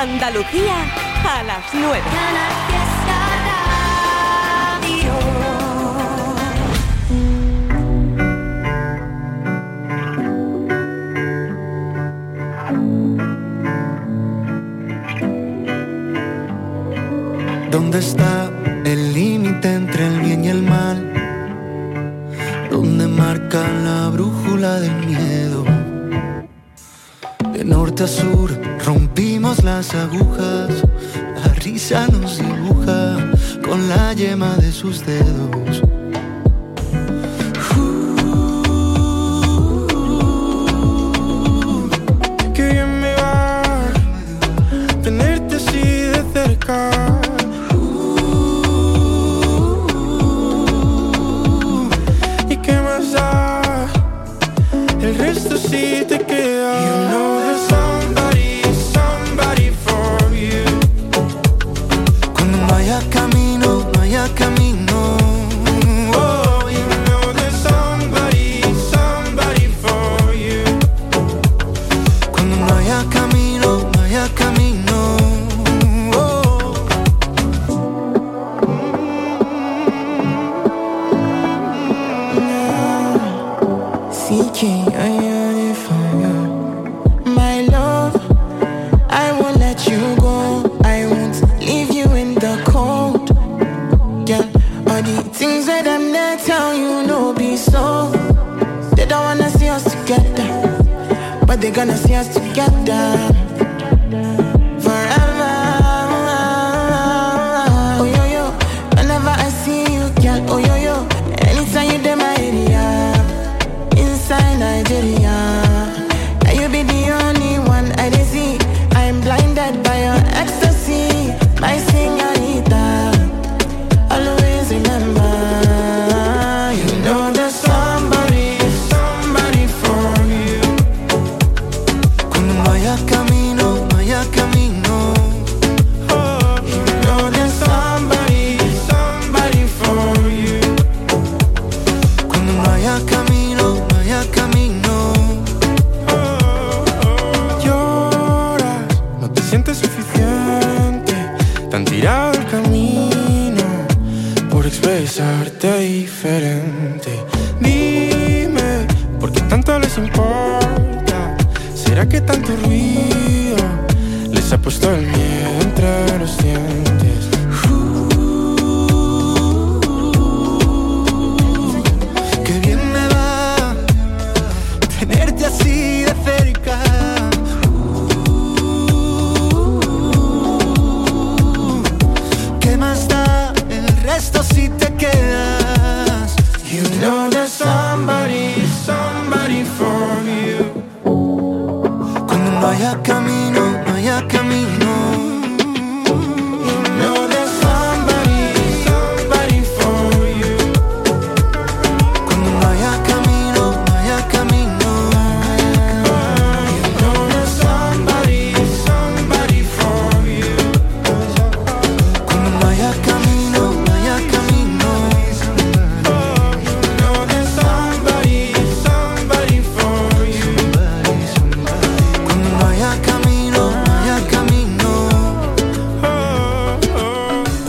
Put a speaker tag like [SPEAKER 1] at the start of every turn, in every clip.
[SPEAKER 1] Andalucía a las 9.
[SPEAKER 2] ¿Dónde está el límite entre el bien y el mal? ¿Dónde marca la brújula del miedo? Sur rompimos las agujas, la risa nos dibuja con la yema de sus dedos.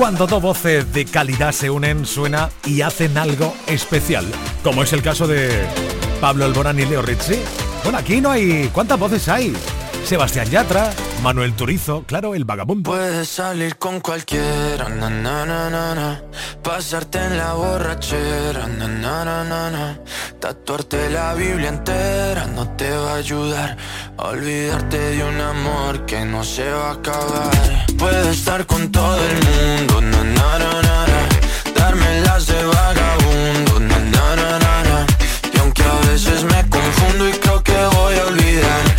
[SPEAKER 2] Cuando
[SPEAKER 3] dos voces de calidad se unen, suena y hacen algo especial, como es el caso de Pablo Alborán y Leo Rizzi. Bueno, aquí no hay... ¿Cuántas voces hay? Sebastián Yatra, Manuel Turizo, claro, el vagabundo.
[SPEAKER 4] Puedes salir con cualquiera, na, na, na, pasarte en la borrachera, tatuarte la Biblia entera no te va a ayudar olvidarte de un amor que no se va a acabar. Puedes estar con todo el mundo, darme las de vagabundo, y aunque a veces me confundo y creo que voy a olvidar,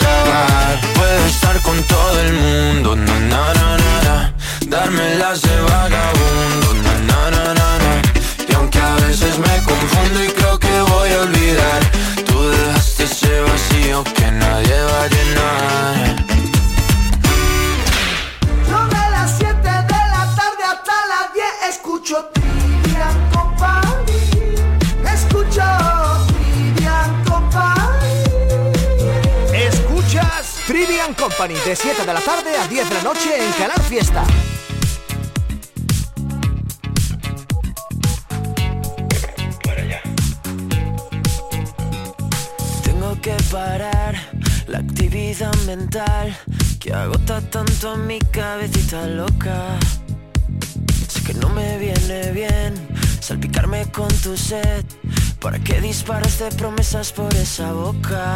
[SPEAKER 5] Puedo estar con todo el mundo, na na na na na. Darme las de vagabundo, na na na na na. Y aunque a veces me confundo y creo que
[SPEAKER 6] Company
[SPEAKER 7] de 7 de la tarde a 10 de la noche en Canal Fiesta.
[SPEAKER 5] Tengo que parar la actividad mental que agota tanto a mi cabecita loca. Sé que no me viene bien salpicarme con tu sed. ¿Para qué disparas de promesas por esa boca?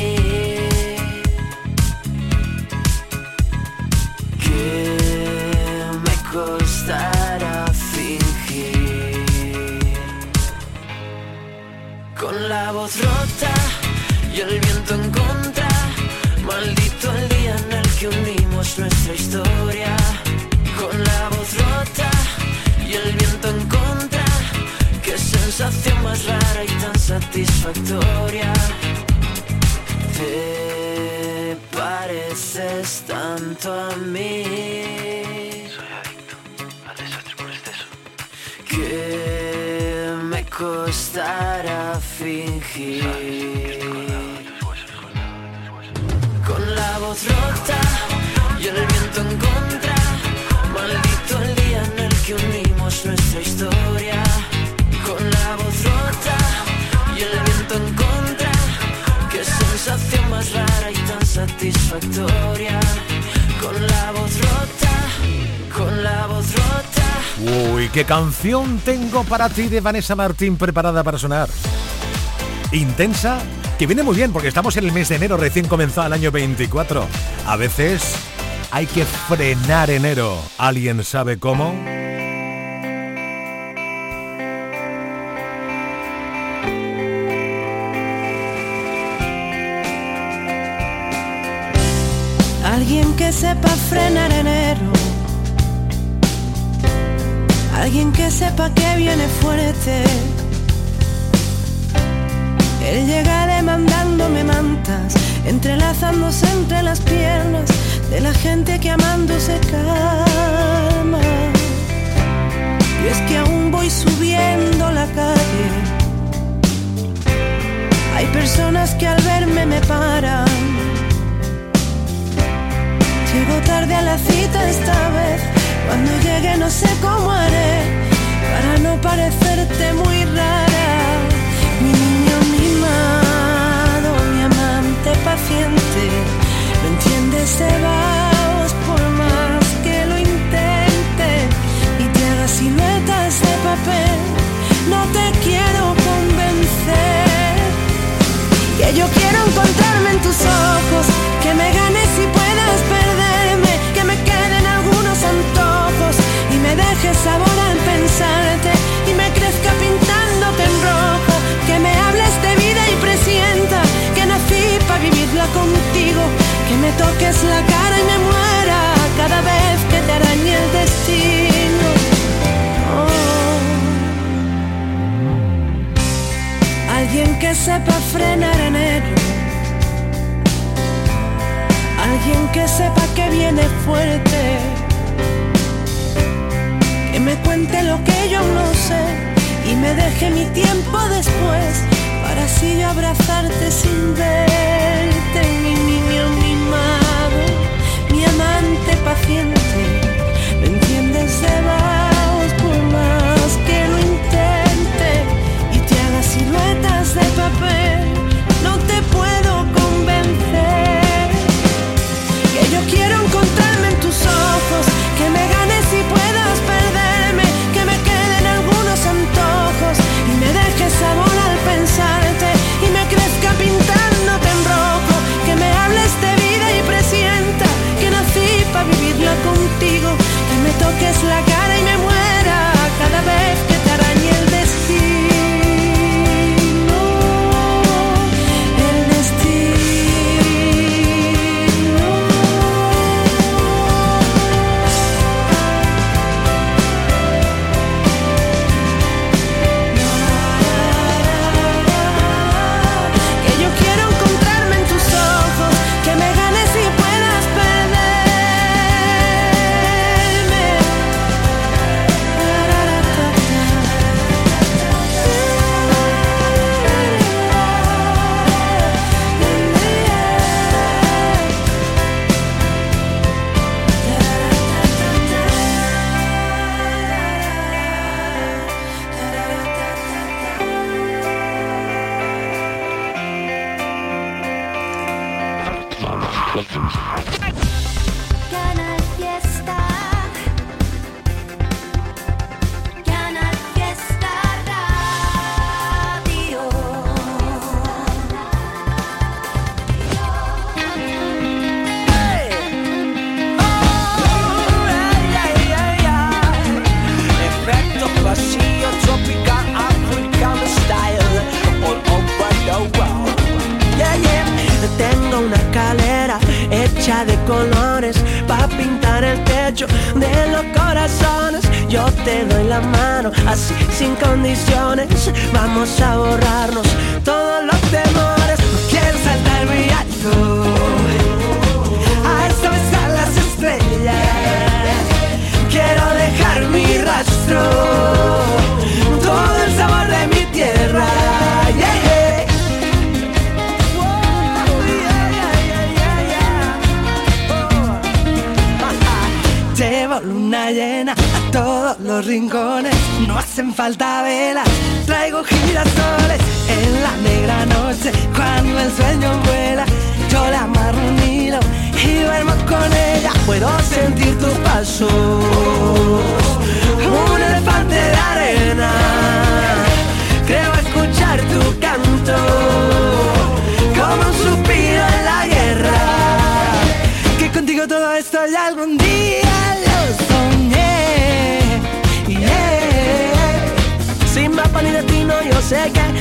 [SPEAKER 5] Voz rota y el viento en contra Maldito el día en el que unimos nuestra historia Con la voz rota y el viento en contra Qué sensación más rara y tan satisfactoria te pareces tanto a mí. Soy adicto al desastre por exceso. Que me costará con la voz rota y el viento en contra, maldito el día en el que unimos nuestra historia. Con la voz rota y el viento en contra, qué sensación más rara y tan
[SPEAKER 8] satisfactoria. Con la voz rota, con la voz rota.
[SPEAKER 3] Uy, qué canción tengo para ti de Vanessa Martín preparada para sonar. Intensa, que viene muy bien porque estamos en el mes de enero, recién comenzado el año 24. A veces hay que frenar enero. ¿Alguien sabe cómo?
[SPEAKER 9] Alguien que sepa frenar enero. Alguien que sepa que viene fuerte. Él llega demandándome mantas, entrelazándose entre las piernas de la gente que amando se calma. Y es que aún voy subiendo la calle. Hay personas que al verme me paran. Llego tarde a la cita esta vez. Cuando llegue no sé cómo haré para no parecerte muy rara. Paciente se vas por más que lo intente y te haga siluetas de papel. No te quiero convencer que yo quiero encontrarme en tus ojos, que me ganes y puedas perderme, que me queden algunos antojos y me dejes sabor al pensarte la cara y me muera cada vez que te arañe el destino. Oh. Alguien que sepa frenar enero. Alguien que sepa que viene fuerte. Que me cuente lo que yo no sé y me deje mi tiempo después para así abrazarte sin verte, mi niño mi amante paciente, me entiendes de vos por más que lo intente y te haga siluetas de papel, luna llena a todos los rincones. No hacen falta velas, traigo girasoles en la negra noche. Cuando el sueño vuela, yo la amarro un
[SPEAKER 10] hilo y duermo con ella. Puedo sentir tus pasos, un elefante de arena. Creo escuchar tu canto como un 世
[SPEAKER 3] 界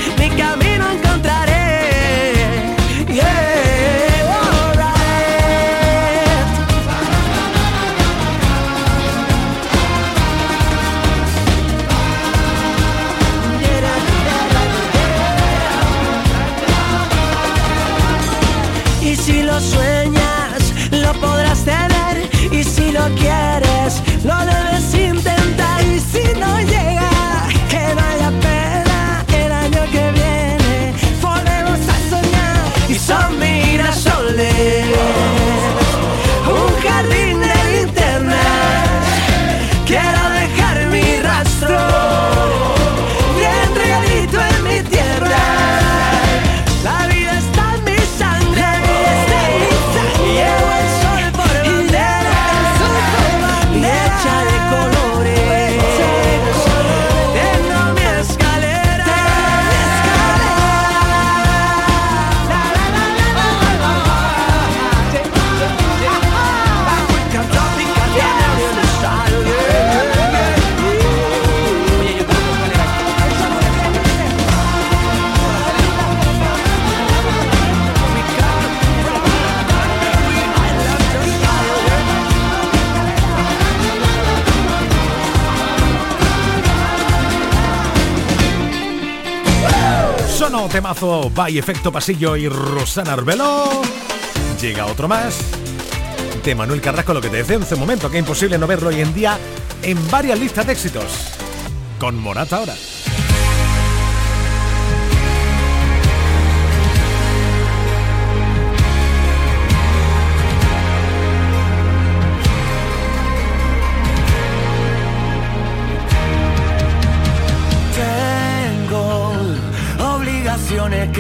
[SPEAKER 3] Temazo by Efecto Pasillo y Rosana Arbelo. Llega otro más. De Manuel Carrasco, lo que te decía hace un momento, que es imposible no verlo hoy en día en varias listas de éxitos. Con Morata ahora.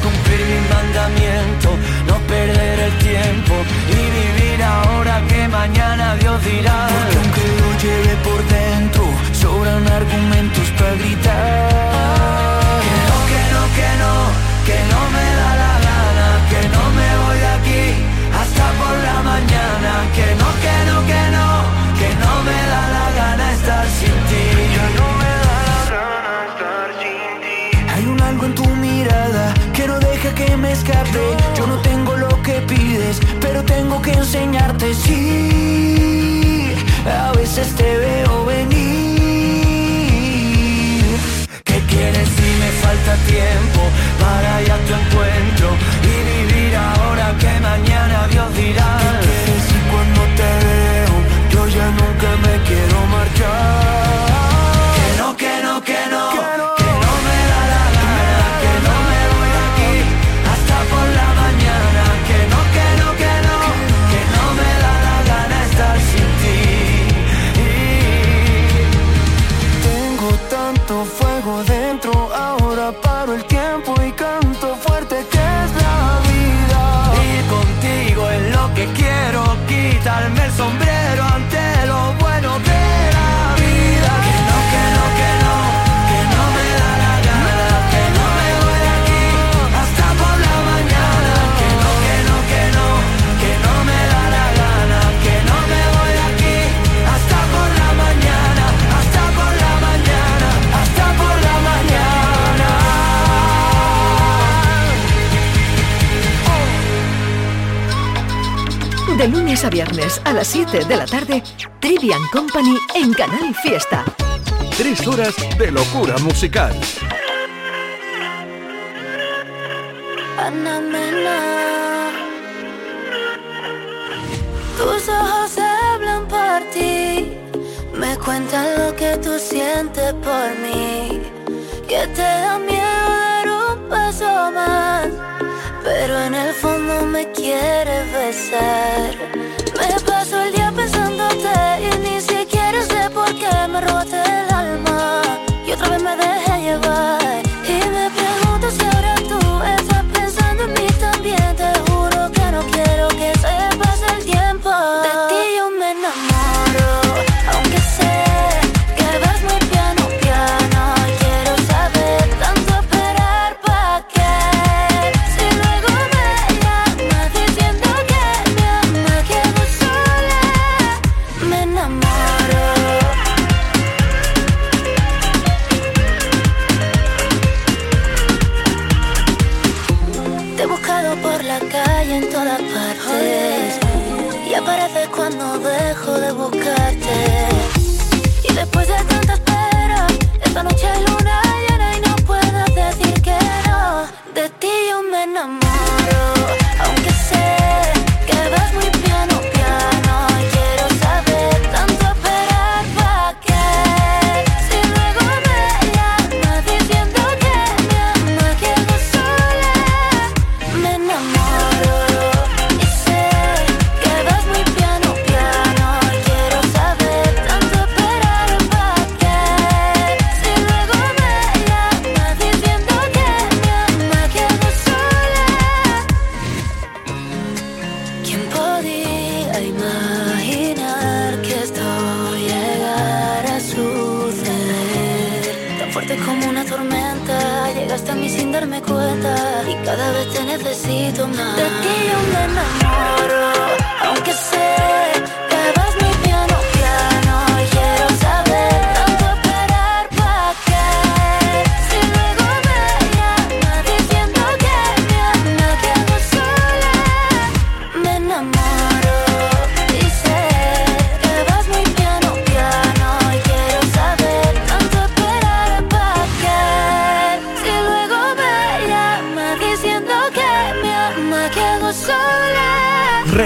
[SPEAKER 11] Cumplir mi mandamiento, no perder el tiempo y vivir ahora que mañana Dios dirá.
[SPEAKER 12] Porque aunque lo lleve por dentro, sobran argumentos para gritar.
[SPEAKER 11] Que no, que no, que no, que no me da la que
[SPEAKER 12] enseñarte. Sí, a veces te
[SPEAKER 11] a
[SPEAKER 1] las 7 de la tarde, Trivian Company en Canal Fiesta.
[SPEAKER 13] Tres horas de locura musical.
[SPEAKER 14] Ana Mena. Tus ojos hablan por ti, me cuentan lo que tú sientes por mí, que te da miedo dar un paso más, pero en el fondo me quieres besar. Y ni siquiera sé por qué me robaste el alma. Y otra vez me dejé llevar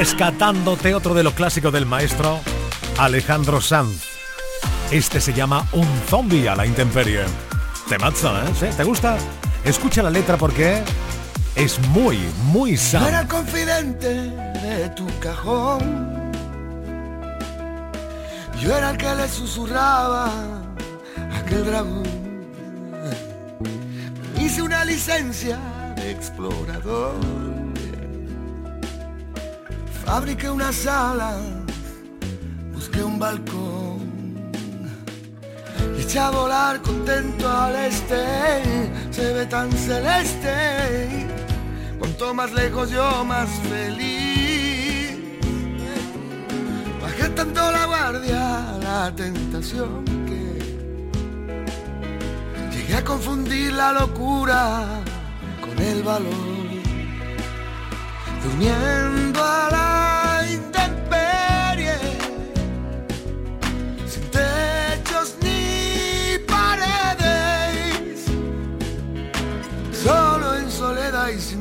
[SPEAKER 3] Rescatándote otro de los clásicos del maestro Alejandro Sanz. Este se llama Un zombie a la intemperie. Temazo, ¿eh? ¿Sí? ¿Te gusta? Escucha la letra porque es muy, muy
[SPEAKER 15] Yo
[SPEAKER 3] Sanz.
[SPEAKER 15] era confidente de tu cajón. Yo era el que le susurraba a aquel dragón. Hice una licencia explorador. Fabriqué una sala, busqué un balcón. Y eché a volar contento al este, se ve tan celeste. Cuanto más lejos yo más feliz. Bajé tanto la guardia, la tentación que llegué a confundir la locura con el valor. Durmiendo a la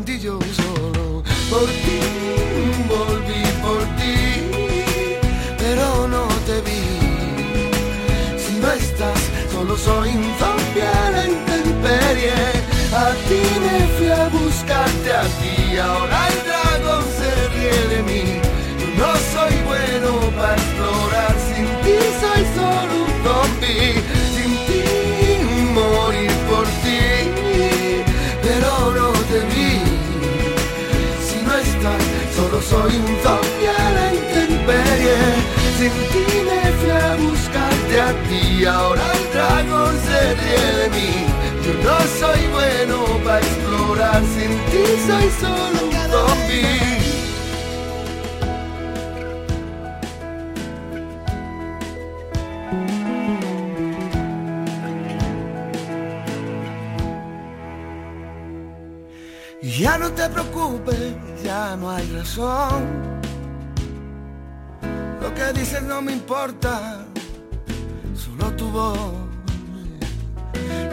[SPEAKER 15] ti yo solo. Por ti volví por ti, pero no te vi. Si no estás, solo soy un a la intemperie. A ti me fui a buscarte a ti, ahora el dragón se ríe de mí. No soy bueno para explorar, sin ti soy solo un zombie. Soy un zombie a la intemperie. Sin ti me fui a buscarte a ti, ahora el dragón se ríe de mí. Yo no soy bueno para explorar, sin ti soy solo un zombie. Ya no te preocupes, ya no hay razón. Lo que dices no me importa, solo tu voz.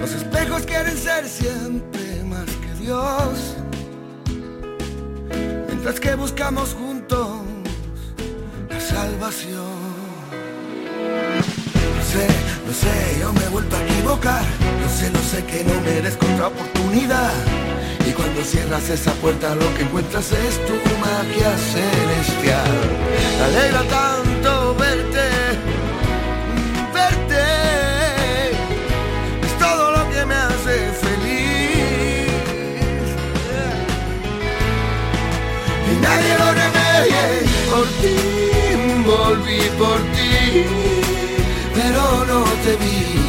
[SPEAKER 15] Los espejos quieren ser siempre más que Dios. Mientras que buscamos juntos la salvación. Lo sé, lo sé, yo me he vuelto a equivocar. Lo sé, lo sé que no merezco otra oportunidad. Y cuando cierras esa puerta lo que encuentras es tu magia celestial. Alegra tanto verte, verte. Es todo lo que me hace feliz. Y nadie lo remedie. Por ti volví por ti, pero no te vi.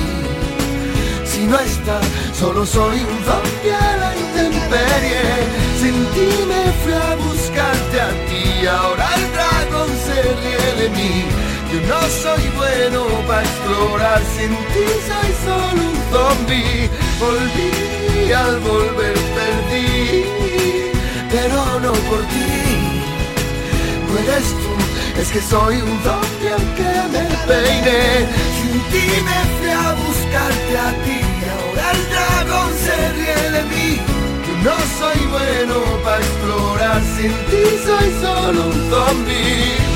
[SPEAKER 15] No estás, solo soy un zombie a la intemperie. Sin ti me fui a buscarte a ti, ahora el dragón se ríe de mí. Yo no soy bueno para explorar, sin ti soy solo un zombie. Volví al volver perdí, pero no por ti. No eres tú, es que soy un zombie aunque me peine. Sin ti me bueno para explorar, sin ti soy solo un zombie.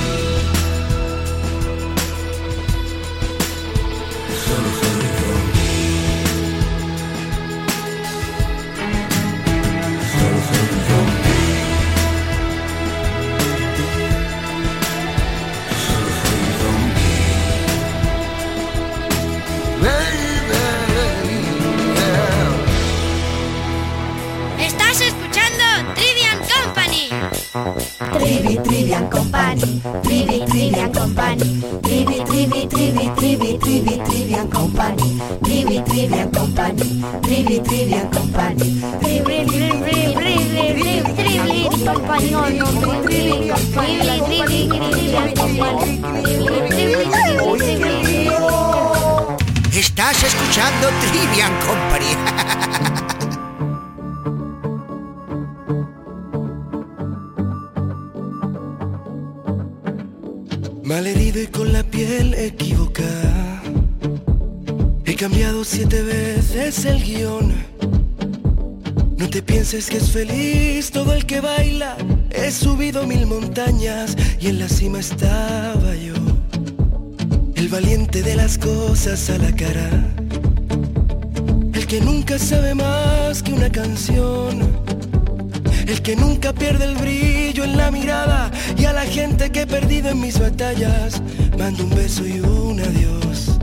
[SPEAKER 16] Trivi, Trivian Company, Trivi, Trivian Company, Trivi, Trivi, Trivi, Trivi, Trivi, Trivian Company, Trivi, Trivian Company, Trivi, Trivian Company, Trivi, Trivi, Trivi, Trivi, Trivi, Company, no, no, Trivi, Trivi, Trivi, Trivian Company, Trivi, Trivi,
[SPEAKER 17] Estás escuchando Trivian Company.
[SPEAKER 18] Malherido y con la piel equivocada. He cambiado siete veces el guion. No te pienses que es feliz todo el que baila. He subido mil montañas y en la cima estaba yo. El valiente de las cosas a la cara. El que nunca sabe más que una canción el que nunca pierde el brillo en la mirada y a la gente que he perdido en mis batallas, mando un beso y un adiós.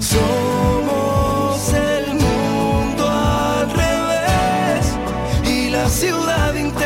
[SPEAKER 18] Somos el mundo al revés y la ciudad intermitente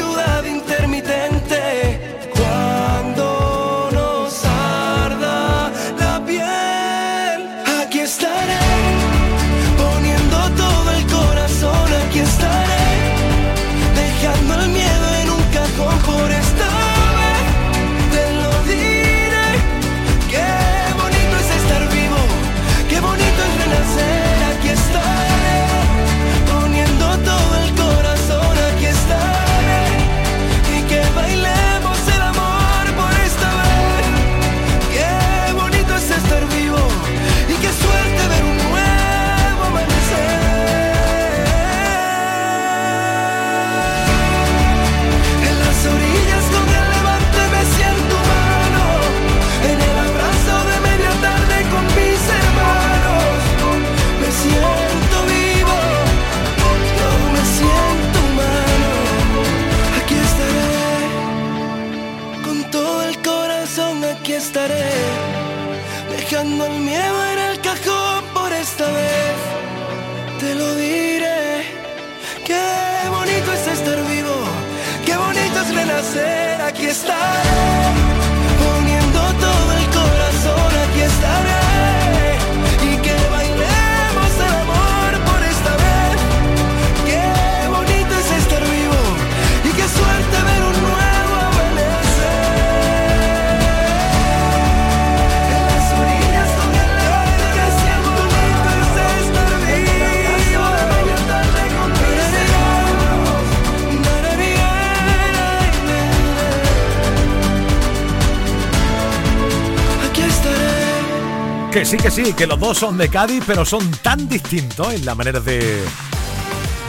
[SPEAKER 18] Que
[SPEAKER 3] sí, que sí, que los dos son de Cádiz, pero son tan distintos en la manera de,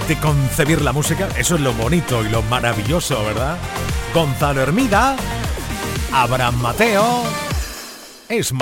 [SPEAKER 3] de concebir la música. Eso es lo bonito y lo maravilloso, ¿verdad? Gonzalo Hermida, Abraham Mateo, es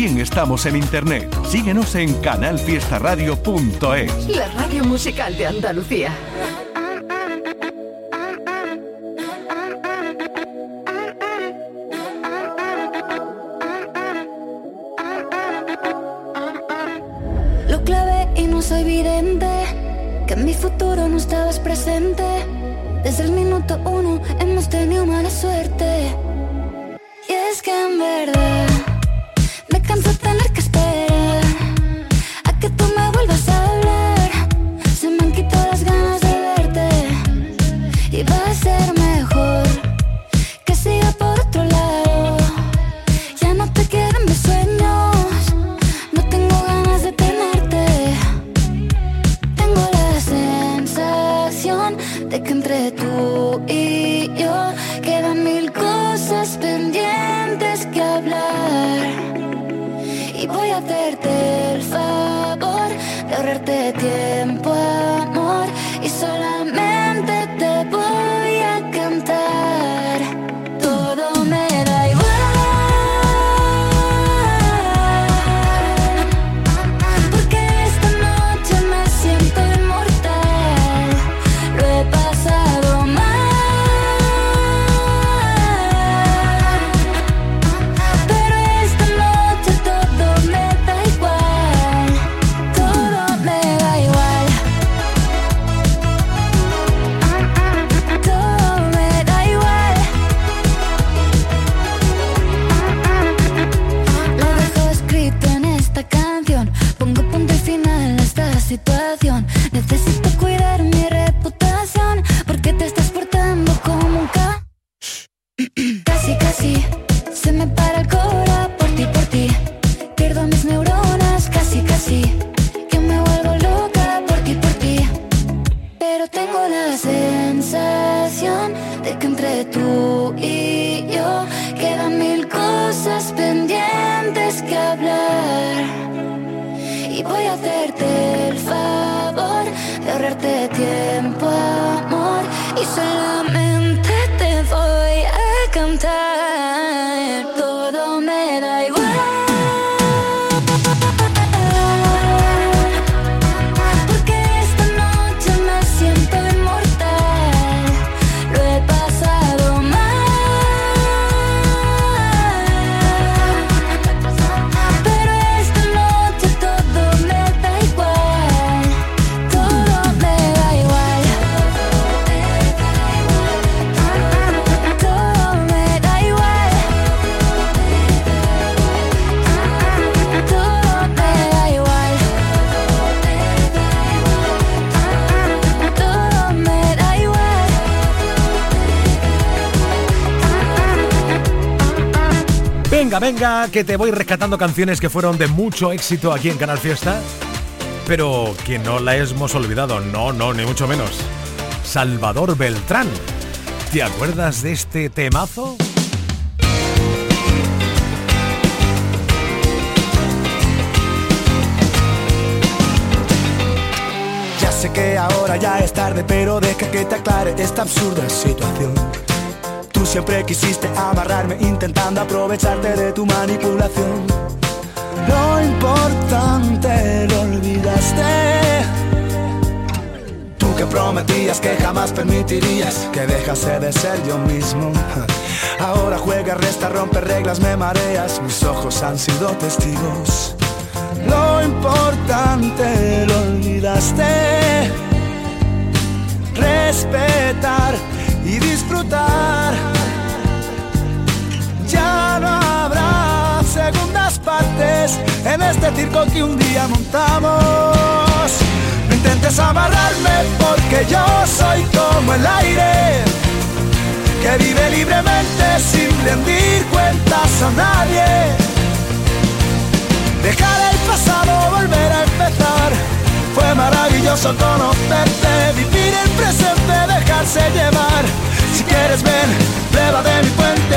[SPEAKER 3] Mariaca. estamos en internet. Síguenos en canalfiestaradio.es.
[SPEAKER 1] La radio musical de Andalucía.
[SPEAKER 19] Lo clave y no soy vidente, que en mi futuro no estabas presente. Desde el minuto uno hemos tenido mala suerte. Que te voy
[SPEAKER 3] rescatando canciones que fueron de mucho éxito aquí en Canal Fiesta, pero que no la hemos olvidado, no, no, ni mucho menos. Salvador Beltrán. ¿Te acuerdas de este temazo?
[SPEAKER 20] Ya sé que ahora ya es tarde, pero deja que te aclare esta absurda situación. Tú siempre quisiste amarrarme intentando aprovecharte de tu manipulación. Lo importante lo olvidaste. Tú que prometías que jamás permitirías que dejase de ser yo mismo. Ahora juega, resta, rompe reglas, me mareas. Mis ojos han sido testigos. Lo importante lo olvidaste. Respetar y disfrutar. Ya no habrá segundas partes en este circo que un día montamos. No intentes amarrarme porque yo soy como el aire que vive libremente sin rendir cuentas a nadie. Dejar el pasado, volver a empezar. Fue maravilloso conocerte, vivir el presente, dejarse llevar. Si quieres ven, prueba de mi puente.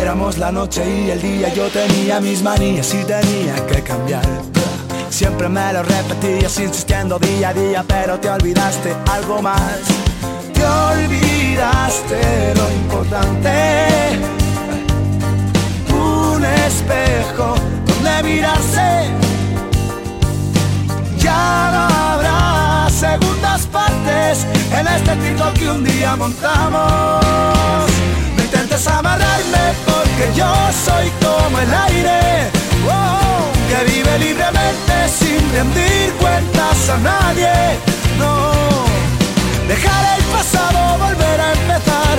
[SPEAKER 20] Éramos la noche y el día, yo tenía mis manías y tenía que cambiar. Siempre me lo repetías insistiendo día a día, pero te olvidaste algo más. Te olvidaste lo importante. Un espejo donde mirarse. Ya no habrá segundas partes en este circo que un día montamos. No intentes amarrarme porque yo soy como el aire. oh, que vive libremente sin rendir cuentas a nadie. No. Dejar el pasado, volver a empezar.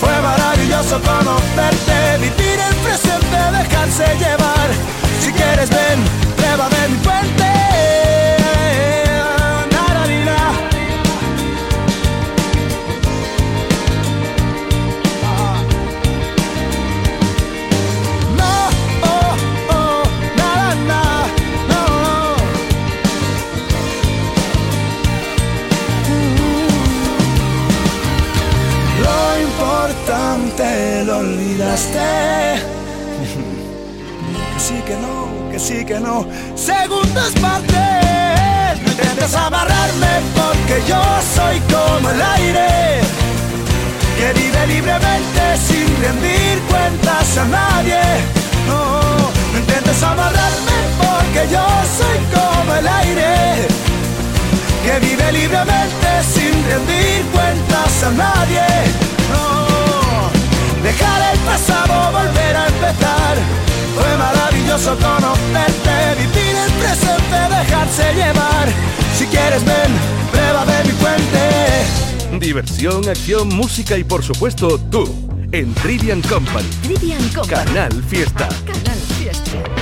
[SPEAKER 20] Fue maravilloso conocerte, vivir el presente, dejarse llevar. Si quieres ven, prueba de mi. No, oh, oh, na, na, na, no, no. Lo importante lo olvidaste. Sí, que no. Segundas partes. No intentes amarrarme porque yo soy como el aire. Que vive libremente sin rendir cuentas a nadie. No, no intentes amarrarme porque yo soy como el aire que vive libremente sin rendir cuentas a nadie. No, dejar el pasado, volver a empezar. Fue maravilloso conocerte, vivir el presente, dejarse llevar. Si quieres ven, prueba de mi puente.
[SPEAKER 13] Diversión, acción, música y por supuesto tú en Trivian Company.
[SPEAKER 1] Trivian Company.
[SPEAKER 13] Canal Fiesta.
[SPEAKER 1] Canal Fiesta.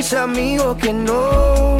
[SPEAKER 21] mis amigos que no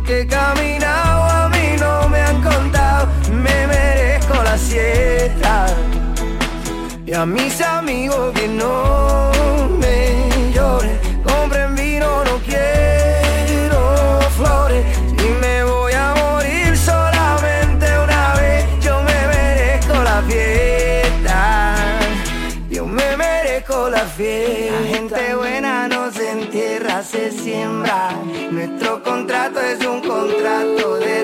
[SPEAKER 21] que he caminado a mí no me han contado, me merezco la siesta. Y a mis amigos que no me lloren, compren vino, no quiero flores. Si me voy a morir solamente una vez, yo me merezco la fiesta. Yo me merezco la fiesta. La gente buena no se siembra. Nuestro contrato es un contrato de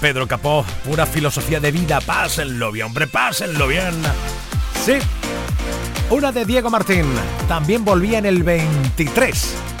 [SPEAKER 3] Pedro Capó, pura filosofía de vida, pásenlo bien, hombre, pásenlo bien. Sí, una de Diego Martín, también volvía en el 23.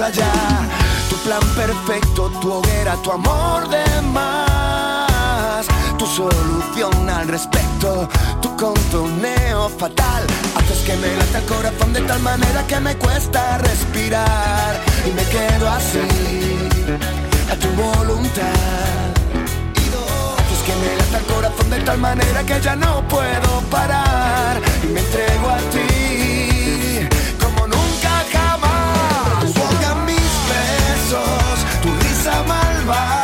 [SPEAKER 21] allá. Tu plan perfecto, tu hoguera, tu amor de más, tu solución al respecto, tu contoneo fatal. Haces que me lata el corazón de tal manera que me cuesta respirar y me quedo así, a tu voluntad. Haces que me lata el corazón de tal manera que ya no puedo parar y me entrego a ti risa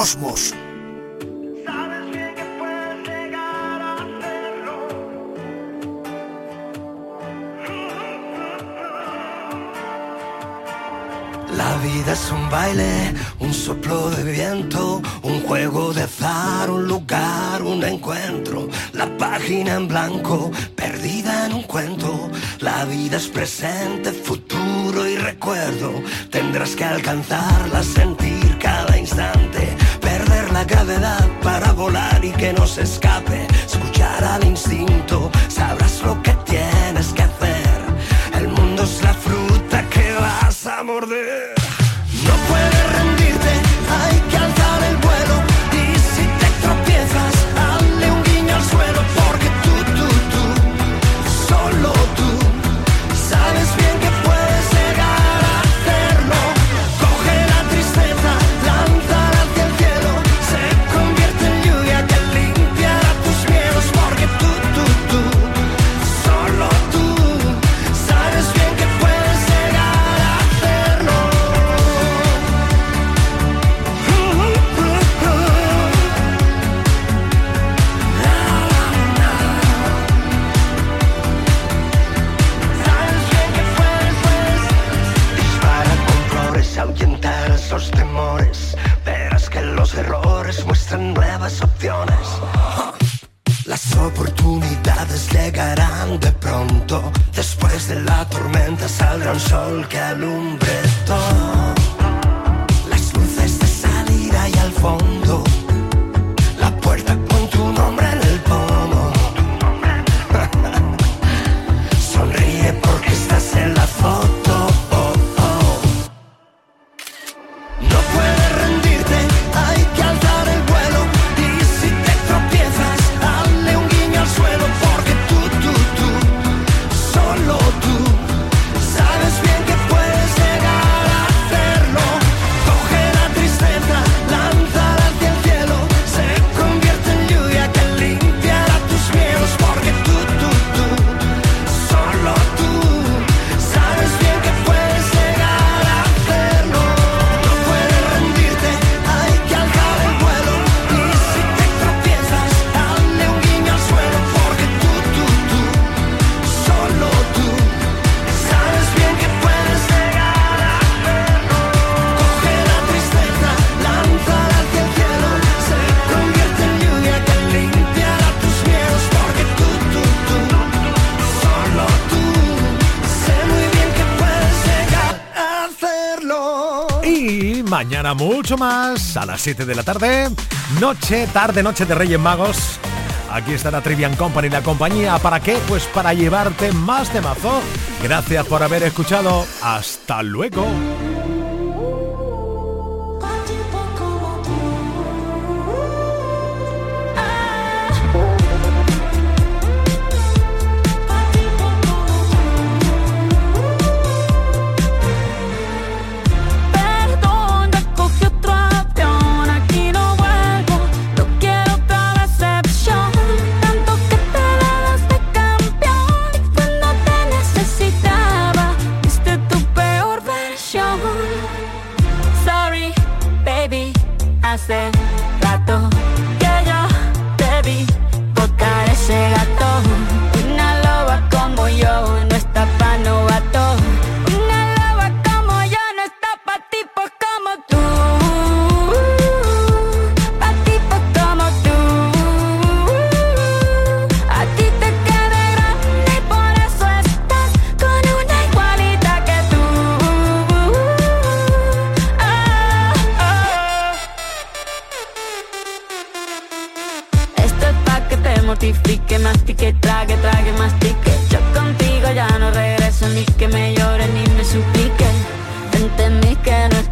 [SPEAKER 20] cosmos.
[SPEAKER 22] La vida es un baile, un soplo de viento, un juego de azar, un lugar, un encuentro. La página en blanco, perdida en un cuento. La vida es presente, futuro y recuerdo. Tendrás que alcanzarla, sentir No se escape. Escuchar al instinto, sabrás lo que tienes que hacer. El mundo es la fruta que vas a morder.
[SPEAKER 3] Mañana mucho más a las 7 de la tarde. Noche, tarde, noche de Reyes Magos. Aquí estará Trivian Company, la compañía. ¿Para qué? Pues para llevarte más de mazo. Gracias por haber escuchado. Hasta luego.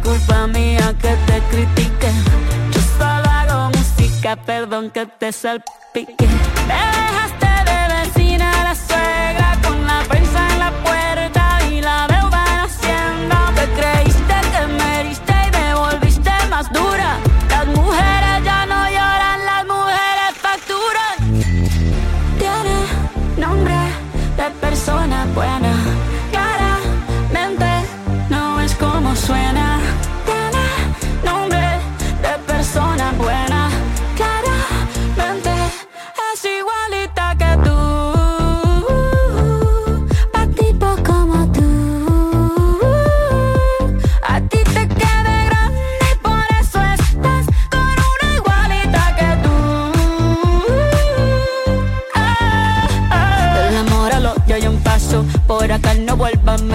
[SPEAKER 23] culpa mía que te critique, Yo solo hago música, perdón que te salpique. Me dejaste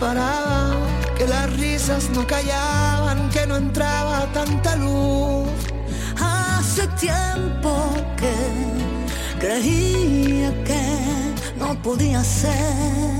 [SPEAKER 15] paraba, que las risas no callaban, que no entraba tanta luz.
[SPEAKER 14] Hace tiempo que creía que no podía ser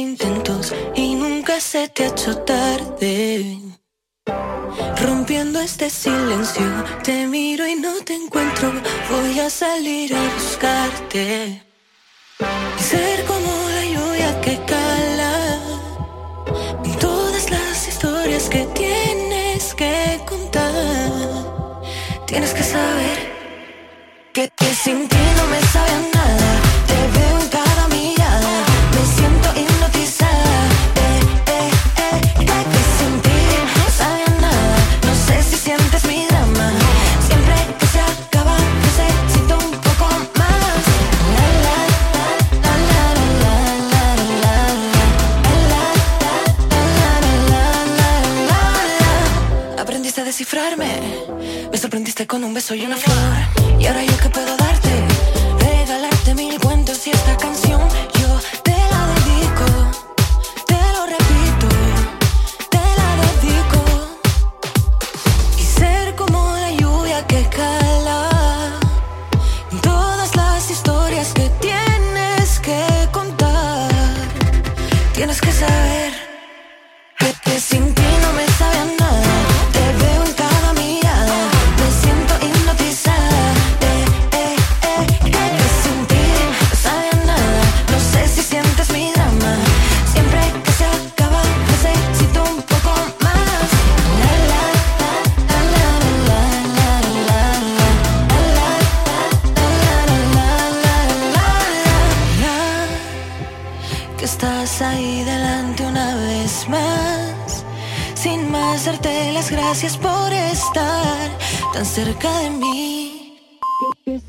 [SPEAKER 14] Intentos y nunca se te ha hecho tarde. Rompiendo este silencio, te miro y no te encuentro, voy a salir a buscarte. Y ser como la lluvia que cala en todas las historias que tienes que contar. Tienes que saber que, que sin ti no me sabe nada. Con un beso y una flor. Y ahora yo qué puedo darte, regalarte mil cuentos y esta canción gracias por estar tan cerca de mí.